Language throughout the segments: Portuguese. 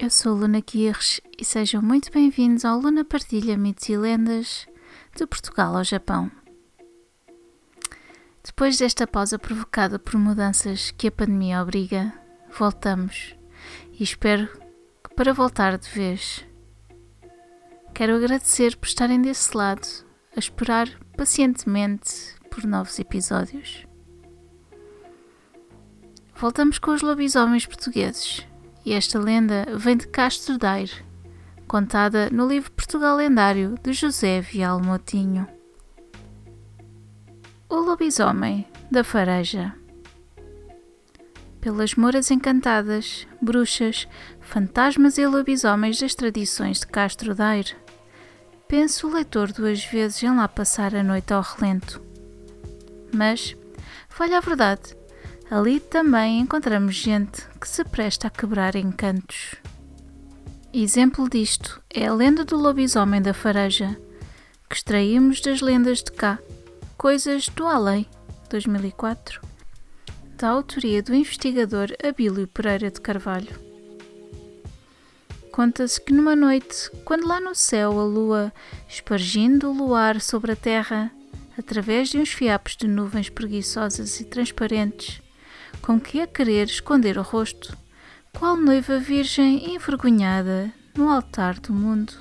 Eu sou Luna Kirsch e sejam muito bem-vindos ao Luna Partilha Mitos e Lendas de Portugal ao Japão. Depois desta pausa provocada por mudanças que a pandemia obriga, voltamos e espero que para voltar de vez. Quero agradecer por estarem desse lado a esperar pacientemente por novos episódios. Voltamos com os lobisomens portugueses e esta lenda vem de Castro Daire, contada no livro Portugal Lendário de José Vial Motinho. O lobisomem da fareja. Pelas moras encantadas, bruxas, fantasmas e lobisomens das tradições de Castro Daire, pensa o leitor duas vezes em lá passar a noite ao relento. Mas, falha a verdade, ali também encontramos gente que se presta a quebrar encantos. Exemplo disto é a lenda do lobisomem da fareja, que extraímos das lendas de cá, Coisas do Além, 2004, da autoria do investigador Abílio Pereira de Carvalho. Conta-se que numa noite, quando lá no céu a lua, espargindo o luar sobre a terra, através de uns fiapos de nuvens preguiçosas e transparentes, com que a querer esconder o rosto, qual noiva virgem envergonhada no altar do mundo,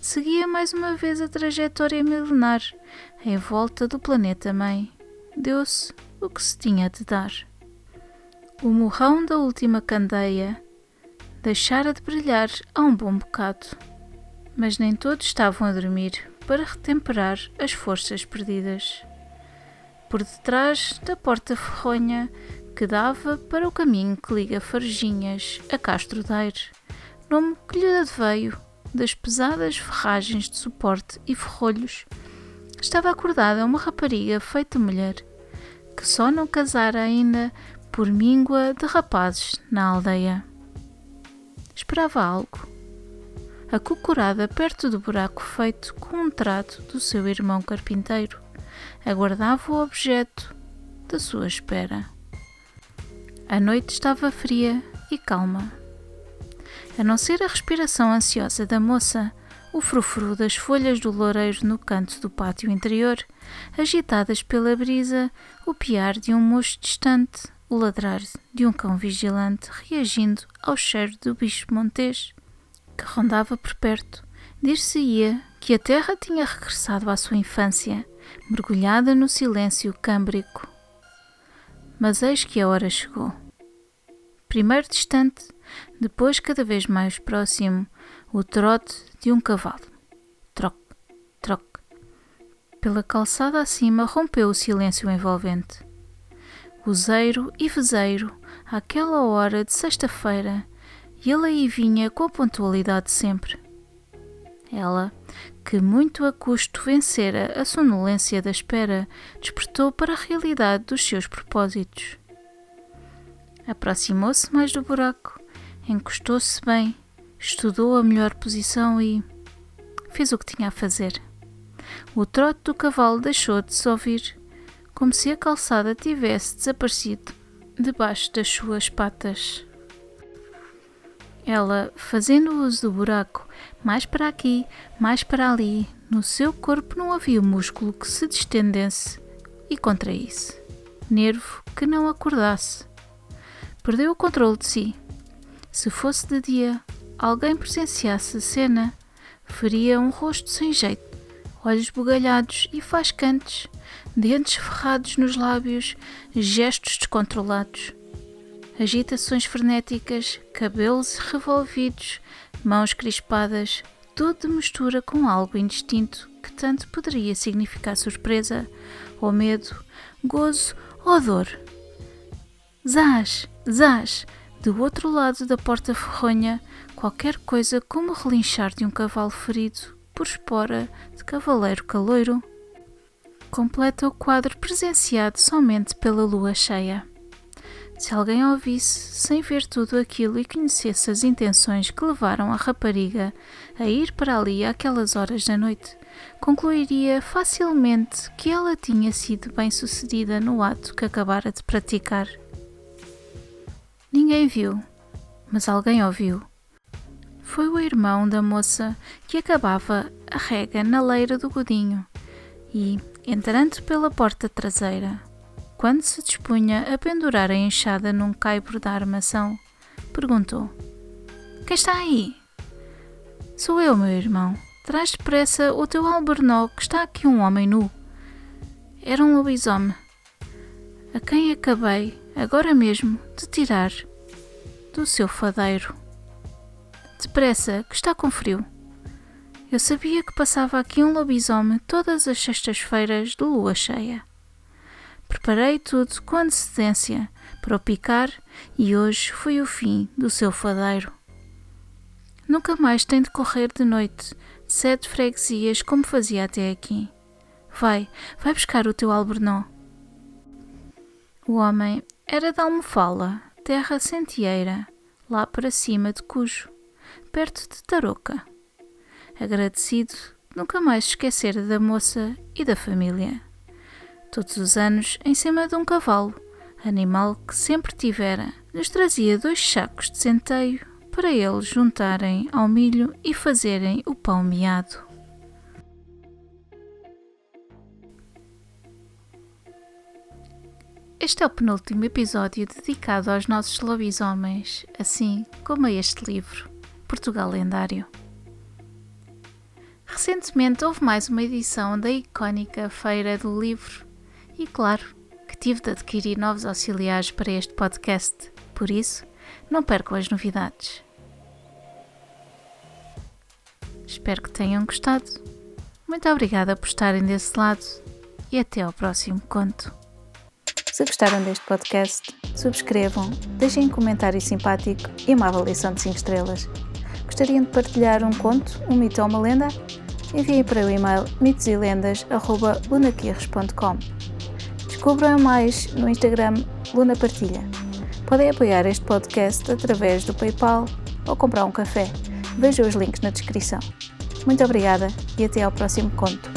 seguia mais uma vez a trajetória milenar em volta do planeta Mãe. Deu-se o que se tinha de dar. O morrão da última candeia deixara de brilhar há um bom bocado. Mas nem todos estavam a dormir para retemperar as forças perdidas. Por detrás da porta ferronha que dava para o caminho que liga Farginhas a Castro Daire, nome que lhe adveio das pesadas ferragens de suporte e ferrolhos, estava acordada uma rapariga feita mulher, que só não casara ainda por míngua de rapazes na aldeia. Esperava algo. Acocorada perto do buraco feito com um trato do seu irmão carpinteiro, aguardava o objeto da sua espera. A noite estava fria e calma. A não ser a respiração ansiosa da moça, o frufru das folhas do loureiro no canto do pátio interior, agitadas pela brisa, o piar de um mocho distante, o ladrar de um cão vigilante reagindo ao cheiro do bicho montês que rondava por perto, dir-se-ia que a terra tinha regressado à sua infância, mergulhada no silêncio câmbrico. Mas eis que a hora chegou. Primeiro distante, depois cada vez mais próximo, o trote de um cavalo. Troc, troc. Pela calçada acima rompeu o silêncio envolvente gozeiro e vezeiro, àquela hora de sexta-feira, e ele aí vinha com a pontualidade de sempre. Ela, que muito a custo vencera a sonolência da espera, despertou para a realidade dos seus propósitos. Aproximou-se mais do buraco, encostou-se bem, estudou a melhor posição e fez o que tinha a fazer. O trote do cavalo deixou de se ouvir como se a calçada tivesse desaparecido debaixo das suas patas. Ela, fazendo uso do buraco, mais para aqui, mais para ali, no seu corpo não havia músculo que se distendesse e contraísse, nervo que não acordasse. Perdeu o controle de si. Se fosse de dia, alguém presenciasse a cena, faria um rosto sem jeito, olhos bugalhados e fascantes, dentes ferrados nos lábios, gestos descontrolados, agitações frenéticas, cabelos revolvidos, mãos crispadas, tudo mistura com algo indistinto que tanto poderia significar surpresa, ou medo, gozo ou dor. Zás, zás, Do outro lado da porta ferronha, qualquer coisa como o relinchar de um cavalo ferido por espora de cavaleiro caloiro. Completa o quadro presenciado somente pela lua cheia. Se alguém ouvisse, sem ver tudo aquilo e conhecesse as intenções que levaram a rapariga a ir para ali àquelas horas da noite, concluiria facilmente que ela tinha sido bem-sucedida no ato que acabara de praticar. Ninguém viu, mas alguém ouviu. Foi o irmão da moça que acabava a rega na leira do godinho e, entrando pela porta traseira, quando se dispunha a pendurar a enxada num caibro da armação, perguntou: Quem está aí? Sou eu, meu irmão. Traz depressa o teu albornoz, que está aqui um homem nu. Era um lobisomem, a quem acabei, agora mesmo, de tirar do seu fadeiro. Depressa, que está com frio. Eu sabia que passava aqui um lobisomem todas as sextas-feiras de lua cheia. Preparei tudo com antecedência para o picar e hoje foi o fim do seu fadeiro. Nunca mais tem de correr de noite sete freguesias como fazia até aqui. Vai, vai buscar o teu albornoz. O homem era de Almofala, terra sentieira, lá para cima de Cujo, perto de Tarouca. Agradecido, nunca mais se esquecera da moça e da família todos os anos em cima de um cavalo, animal que sempre tivera, lhes trazia dois sacos de centeio para eles juntarem ao milho e fazerem o pão meado. Este é o penúltimo episódio dedicado aos nossos lobisomens, assim como a este livro, Portugal Lendário. Recentemente houve mais uma edição da icónica Feira do Livro e claro que tive de adquirir novos auxiliares para este podcast, por isso não percam as novidades. Espero que tenham gostado. Muito obrigada por estarem desse lado e até ao próximo conto. Se gostaram deste podcast, subscrevam, deixem um comentário simpático e uma avaliação de 5 estrelas. Gostariam de partilhar um conto, um mito ou uma lenda? Enviem para o e-mail mitoselendas.lunaquirres.com Descubram mais no Instagram Luna Partilha. Podem apoiar este podcast através do PayPal ou comprar um café. Vejam os links na descrição. Muito obrigada e até ao próximo conto.